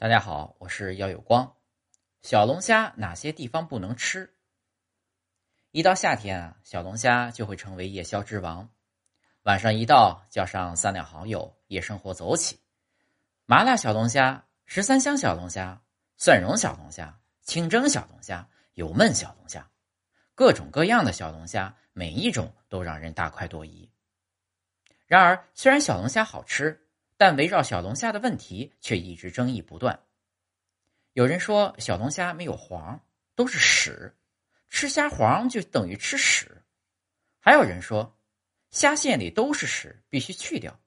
大家好，我是姚有光。小龙虾哪些地方不能吃？一到夏天啊，小龙虾就会成为夜宵之王。晚上一到，叫上三两好友，夜生活走起。麻辣小龙虾、十三香小龙虾、蒜蓉小龙虾、清蒸小龙虾、油焖小龙虾，各种各样的小龙虾，每一种都让人大快朵颐。然而，虽然小龙虾好吃，但围绕小龙虾的问题却一直争议不断。有人说小龙虾没有黄，都是屎，吃虾黄就等于吃屎。还有人说虾线里都是屎，必须去掉。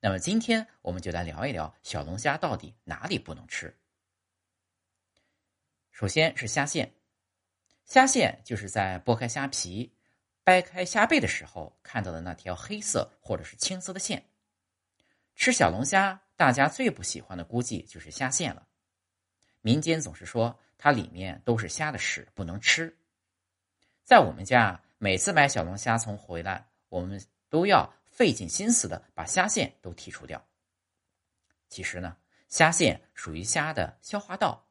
那么今天我们就来聊一聊小龙虾到底哪里不能吃。首先是虾线，虾线就是在剥开虾皮、掰开虾背的时候看到的那条黑色或者是青色的线。吃小龙虾，大家最不喜欢的估计就是虾线了。民间总是说它里面都是虾的屎，不能吃。在我们家，每次买小龙虾从回来，我们都要费尽心思的把虾线都剔除掉。其实呢，虾线属于虾的消化道，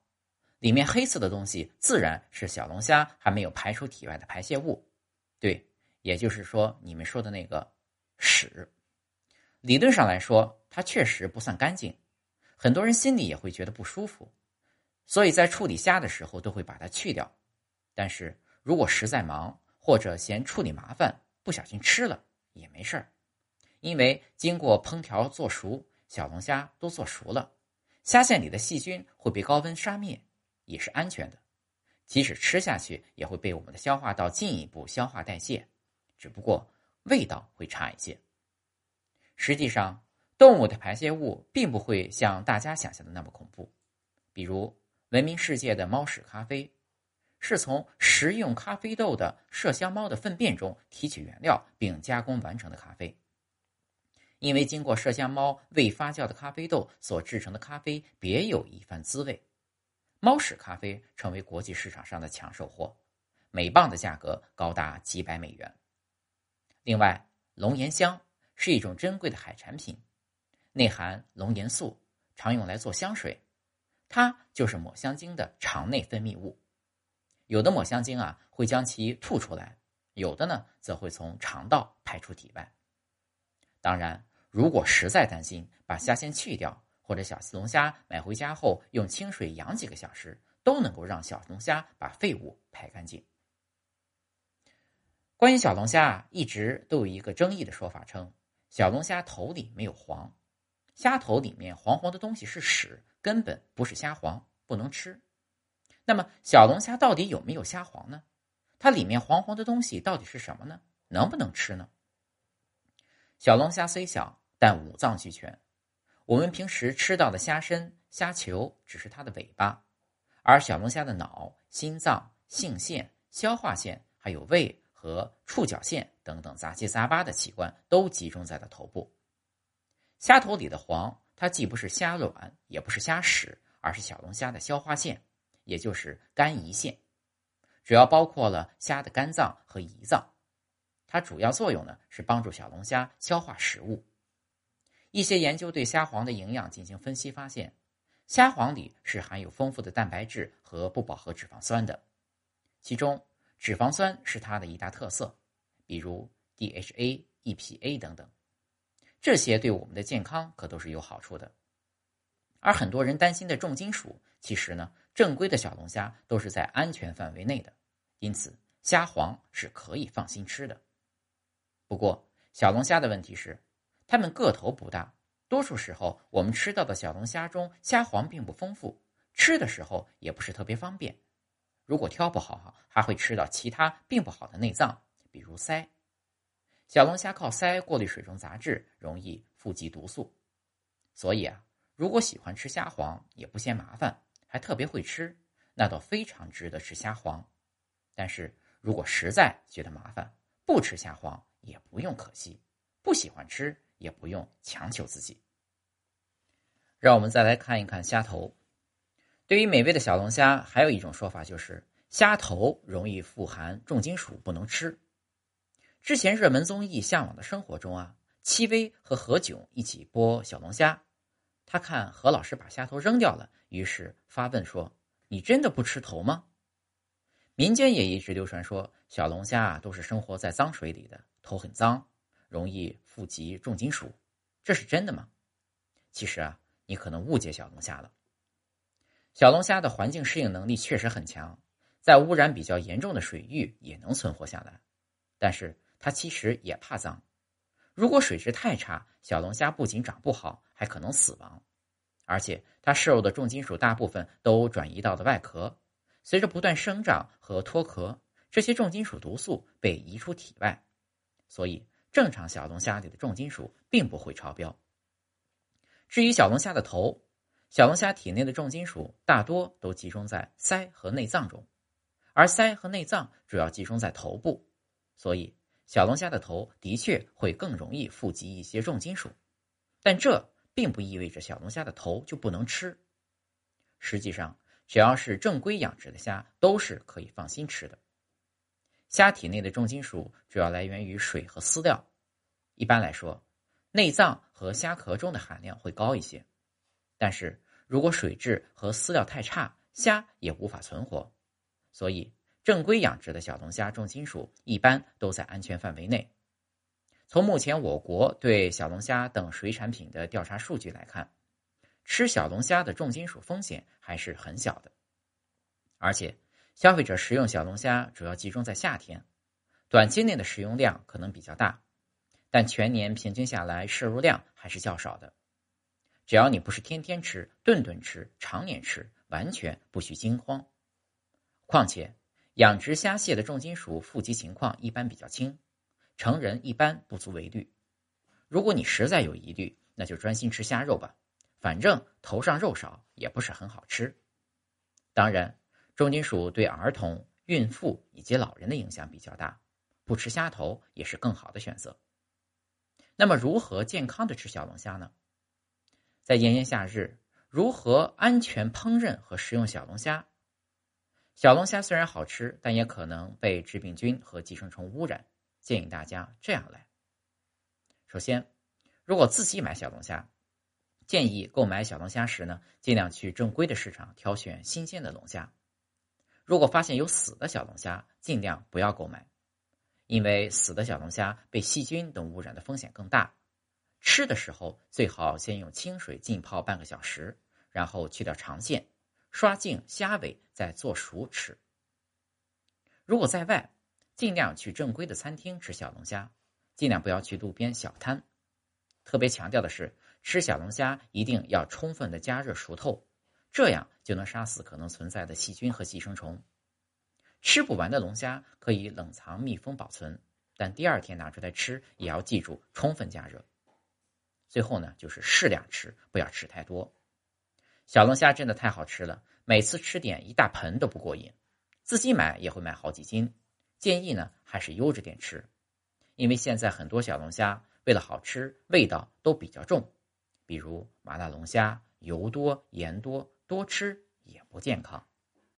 里面黑色的东西自然是小龙虾还没有排出体外的排泄物。对，也就是说你们说的那个屎。理论上来说，它确实不算干净，很多人心里也会觉得不舒服，所以在处理虾的时候都会把它去掉。但是如果实在忙或者嫌处理麻烦，不小心吃了也没事儿，因为经过烹调做熟，小龙虾都做熟了，虾线里的细菌会被高温杀灭，也是安全的。即使吃下去，也会被我们的消化道进一步消化代谢，只不过味道会差一些。实际上，动物的排泄物并不会像大家想象的那么恐怖。比如，闻名世界的猫屎咖啡，是从食用咖啡豆的麝香猫的粪便中提取原料并加工完成的咖啡。因为经过麝香猫未发酵的咖啡豆所制成的咖啡别有一番滋味，猫屎咖啡成为国际市场上的抢手货，每磅的价格高达几百美元。另外，龙涎香。是一种珍贵的海产品，内含龙涎素，常用来做香水。它就是抹香鲸的肠内分泌物。有的抹香鲸啊会将其吐出来，有的呢则会从肠道排出体外。当然，如果实在担心，把虾线去掉，或者小龙虾买回家后用清水养几个小时，都能够让小龙虾把废物排干净。关于小龙虾，一直都有一个争议的说法，称。小龙虾头里没有黄，虾头里面黄黄的东西是屎，根本不是虾黄，不能吃。那么小龙虾到底有没有虾黄呢？它里面黄黄的东西到底是什么呢？能不能吃呢？小龙虾虽小，但五脏俱全。我们平时吃到的虾身、虾球只是它的尾巴，而小龙虾的脑、心脏、性腺、消化腺还有胃。和触角腺等等杂七杂八的器官都集中在了头部。虾头里的黄，它既不是虾卵，也不是虾屎，而是小龙虾的消化腺，也就是肝胰腺，主要包括了虾的肝脏和胰脏。它主要作用呢是帮助小龙虾消化食物。一些研究对虾黄的营养进行分析，发现虾黄里是含有丰富的蛋白质和不饱和脂肪酸的，其中。脂肪酸是它的一大特色，比如 DHA、EPA 等等，这些对我们的健康可都是有好处的。而很多人担心的重金属，其实呢，正规的小龙虾都是在安全范围内的，因此虾黄是可以放心吃的。不过，小龙虾的问题是，它们个头不大，多数时候我们吃到的小龙虾中虾黄并不丰富，吃的时候也不是特别方便。如果挑不好，还会吃到其他并不好的内脏，比如鳃。小龙虾靠鳃过滤水中杂质，容易富集毒素。所以啊，如果喜欢吃虾黄，也不嫌麻烦，还特别会吃，那倒非常值得吃虾黄。但是如果实在觉得麻烦，不吃虾黄也不用可惜，不喜欢吃也不用强求自己。让我们再来看一看虾头。对于美味的小龙虾，还有一种说法就是虾头容易富含重金属，不能吃。之前热门综艺《向往的生活》中啊，戚薇和何炅一起播小龙虾，他看何老师把虾头扔掉了，于是发问说：“你真的不吃头吗？”民间也一直流传说，小龙虾啊都是生活在脏水里的，头很脏，容易富集重金属，这是真的吗？其实啊，你可能误解小龙虾了。小龙虾的环境适应能力确实很强，在污染比较严重的水域也能存活下来，但是它其实也怕脏。如果水质太差，小龙虾不仅长不好，还可能死亡，而且它摄入的重金属大部分都转移到了外壳。随着不断生长和脱壳，这些重金属毒素被移出体外，所以正常小龙虾里的重金属并不会超标。至于小龙虾的头，小龙虾体内的重金属大多都集中在鳃和内脏中，而鳃和内脏主要集中在头部，所以小龙虾的头的确会更容易富集一些重金属。但这并不意味着小龙虾的头就不能吃，实际上。只要是正规养殖的虾，都是可以放心吃的。虾体内的重金属主要来源于水和饲料，一般来说，内脏和虾壳中的含量会高一些。但是如果水质和饲料太差，虾也无法存活。所以，正规养殖的小龙虾重金属一般都在安全范围内。从目前我国对小龙虾等水产品的调查数据来看。吃小龙虾的重金属风险还是很小的，而且消费者食用小龙虾主要集中在夏天，短期内的食用量可能比较大，但全年平均下来摄入量还是较少的。只要你不是天天吃、顿顿吃、常年吃，完全不需惊慌。况且，养殖虾蟹的重金属富集情况一般比较轻，成人一般不足为虑。如果你实在有疑虑，那就专心吃虾肉吧。反正头上肉少也不是很好吃，当然，重金属对儿童、孕妇以及老人的影响比较大，不吃虾头也是更好的选择。那么，如何健康的吃小龙虾呢？在炎炎夏日，如何安全烹饪和食用小龙虾？小龙虾虽然好吃，但也可能被致病菌和寄生虫污染。建议大家这样来：首先，如果自己买小龙虾。建议购买小龙虾时呢，尽量去正规的市场挑选新鲜的龙虾。如果发现有死的小龙虾，尽量不要购买，因为死的小龙虾被细菌等污染的风险更大。吃的时候最好先用清水浸泡半个小时，然后去掉肠线，刷净虾尾，再做熟吃。如果在外，尽量去正规的餐厅吃小龙虾，尽量不要去路边小摊。特别强调的是。吃小龙虾一定要充分的加热熟透，这样就能杀死可能存在的细菌和寄生虫。吃不完的龙虾可以冷藏密封保存，但第二天拿出来吃也要记住充分加热。最后呢，就是适量吃，不要吃太多。小龙虾真的太好吃了，每次吃点一大盆都不过瘾，自己买也会买好几斤。建议呢，还是悠着点吃，因为现在很多小龙虾为了好吃，味道都比较重。比如麻辣龙虾，油多盐多，多吃也不健康。